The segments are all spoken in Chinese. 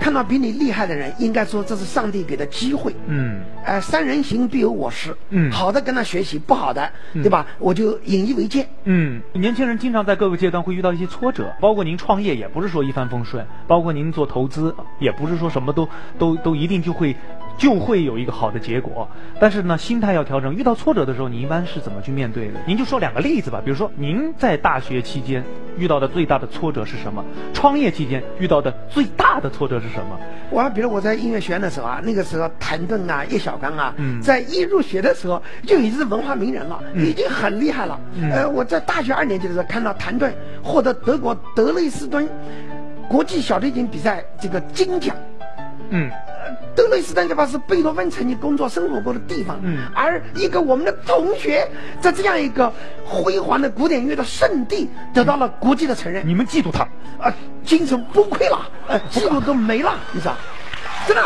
看到比你厉害的人，应该说这是上帝给的机会。嗯，呃，三人行必有我师。嗯好的跟他学习，不好的，对吧？我就引以为戒。嗯，年轻人经常在各个阶段会遇到一些挫折，包括您创业也不是说一帆风顺，包括您做投资也不是说什么都都都一定就会就会有一个好的结果。但是呢，心态要调整。遇到挫折的时候，你一般是怎么去面对的？您就说两个例子吧，比如说您在大学期间遇到的最大的挫折是什么？创业期间遇到的最大的挫折是什么？我还比如我在音乐学院的时候啊，那个时候谭盾啊、叶小刚啊，嗯在一入学的时候就已经是文化名人了，已经很厉害了。嗯呃，我在大学二年级的时候看到谭盾获得德国德累斯顿国际小提琴比赛这个金奖。嗯德累斯顿地方是贝多芬曾经工作生活过的地方，嗯而一个我们的同学在这样一个辉煌的古典乐的圣地得到了国际的承认，你们嫉妒他？啊，精神崩溃了，呃，嫉妒都没了，你知道？真的。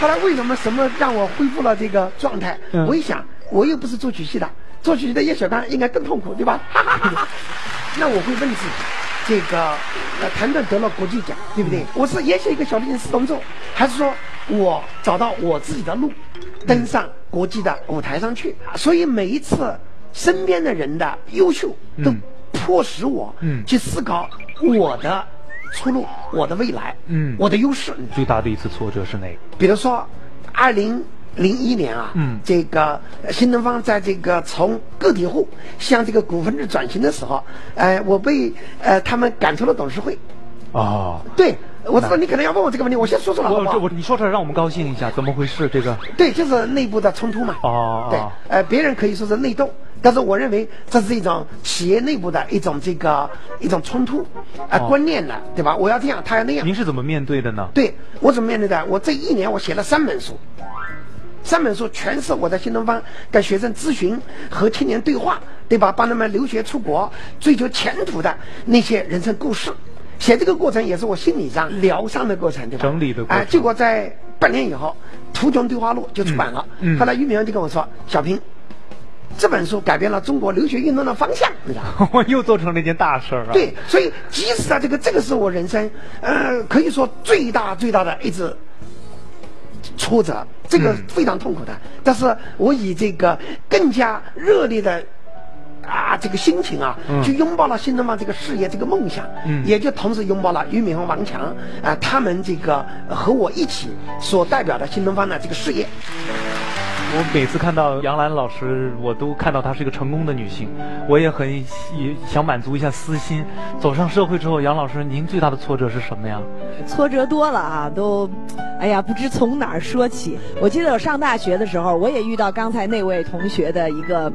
后来为什么什么让我恢复了这个状态？嗯我一想，我又不是作曲系的，作曲系的叶小刚应该更痛苦，对吧？那我会问自己，这个呃，谭盾得了国际奖，对不对？我是也写一个小提琴四重奏，还是说我找到我自己的路，登上国际的舞台上去？所以每一次身边的人的优秀都嗯迫使我嗯去思考我的出路、我的未来、嗯我的优势。最大的一次挫折是哪个？比如说，二零零一年啊，嗯这个呃新东方在这个从个体户向这个股份制转型的时候，呃，我被呃他们赶出了董事会。哦，对，我知道你可能要问我这个问题，我先说出来好不好我我？你说出来让我们高兴一下，怎么回事？这个对，就是内部的冲突嘛。对哦哦，呃，别人可以说是内斗，但是我认为这是一种企业内部的一种这个一种冲突，啊、哦观念的，对吧？我要这样，他要那样。您是怎么面对的呢？对我怎么面对的？我这一年我写了三本书，三本书全是我在新东方跟学生咨询和青年对话，对吧？帮他们留学出国、追求前途的那些人生故事。写这个过程也是我心理上疗伤的过程，对吧？整理的过程哎结果在半年以后，《图中对话录》就出版了。嗯嗯后来俞敏洪就跟我说：“小平，这本书改变了中国留学运动的方向，你知道吗？” 我又做成了一件大事儿啊！，对，所以即使啊，这个这个是我人生，呃，可以说最大最大的一次挫折，这个嗯非常痛苦的。但是我以这个更加热烈的。啊，这个心情啊，嗯去拥抱了新东方这个事业、这个梦想，嗯也就同时拥抱了俞敏洪、王强啊，他们这个呃和我一起所代表的新东方的这个事业。我每次看到杨澜老师，我都看到她是一个成功的女性，我也很想满足一下私心。走上社会之后，杨老师，您最大的挫折是什么呀？挫折多了啊，都，哎呀，不知从哪儿说起。我记得我上大学的时候，我也遇到刚才那位同学的一个。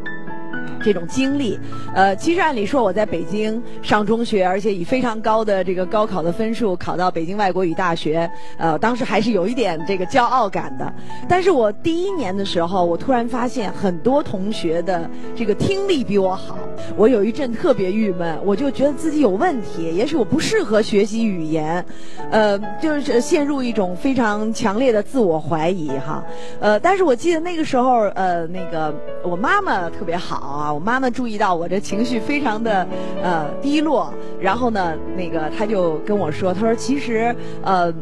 这种经历，呃，其实按理说我在北京上中学，而且以非常高的这个高考的分数考到北京外国语大学，呃，当时还是有一点这个骄傲感的。但是我第一年的时候，我突然发现很多同学的这个听力比我好，我有一阵特别郁闷，我就觉得自己有问题，也许我不适合学习语言，呃，就是陷入一种非常强烈的自我怀疑哈，呃，但是我记得那个时候，呃，那个我妈妈特别好啊，我妈妈注意到我这情绪非常的呃低落，然后呢，那个她就跟我说，她说其实呃。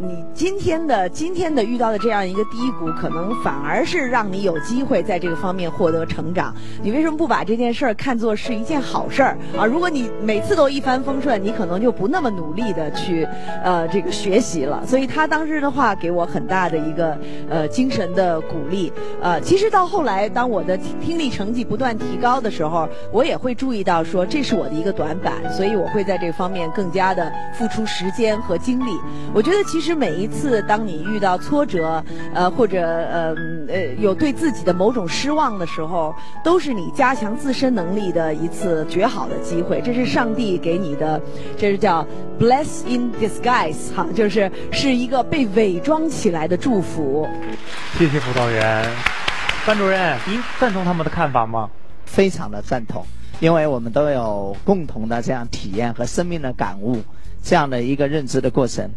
你今天的今天的遇到的这样一个低谷，可能反而是让你有机会在这个方面获得成长。你为什么不把这件事儿看作是一件好事儿啊？如果你每次都一帆风顺，你可能就不那么努力的去呃这个学习了。所以他当时的话给我很大的一个呃精神的鼓励。呃，其实到后来，当我的听力成绩不断提高的时候，我也会注意到说这是我的一个短板，所以我会在这方面更加的付出时间和精力。我觉得其实每一次当你遇到挫折，呃或者呃呃有对自己的某种失望的时候，都是你加强自身能力的一次绝好的机会。这是上帝给你的，这是叫 bless in disguise 哈，就是是一个被伪装起来的祝福。谢谢辅导员，班主任，您赞同他们的看法吗？非常的赞同，因为我们都有共同的这样体验和生命的感悟，这样的一个认知的过程。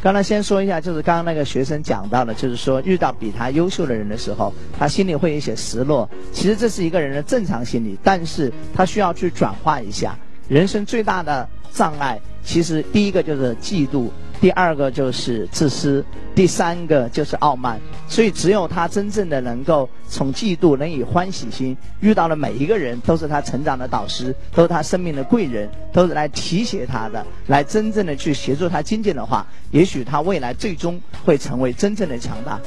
刚才先说一下，就是刚刚那个学生讲到的，就是说遇到比他优秀的人的时候，他心里会有一些失落。其实这是一个人的正常心理，但是他需要去转化一下。人生最大的障碍，其实第一个就是嫉妒，第二个就是自私，第三个就是傲慢。所以，只有他真正的能够从嫉妒能以欢喜心，遇到了每一个人都是他成长的导师，都是他生命的贵人，都是来提携他的，来真正的去协助他精进的话，也许他未来最终会成为真正的强大。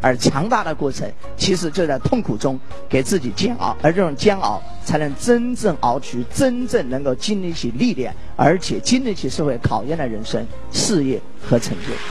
而强大的过程，其实就在痛苦中给自己煎熬，而这种煎熬才能真正熬出真正能够经得起历练，而且经得起社会考验的人生、事业和成就。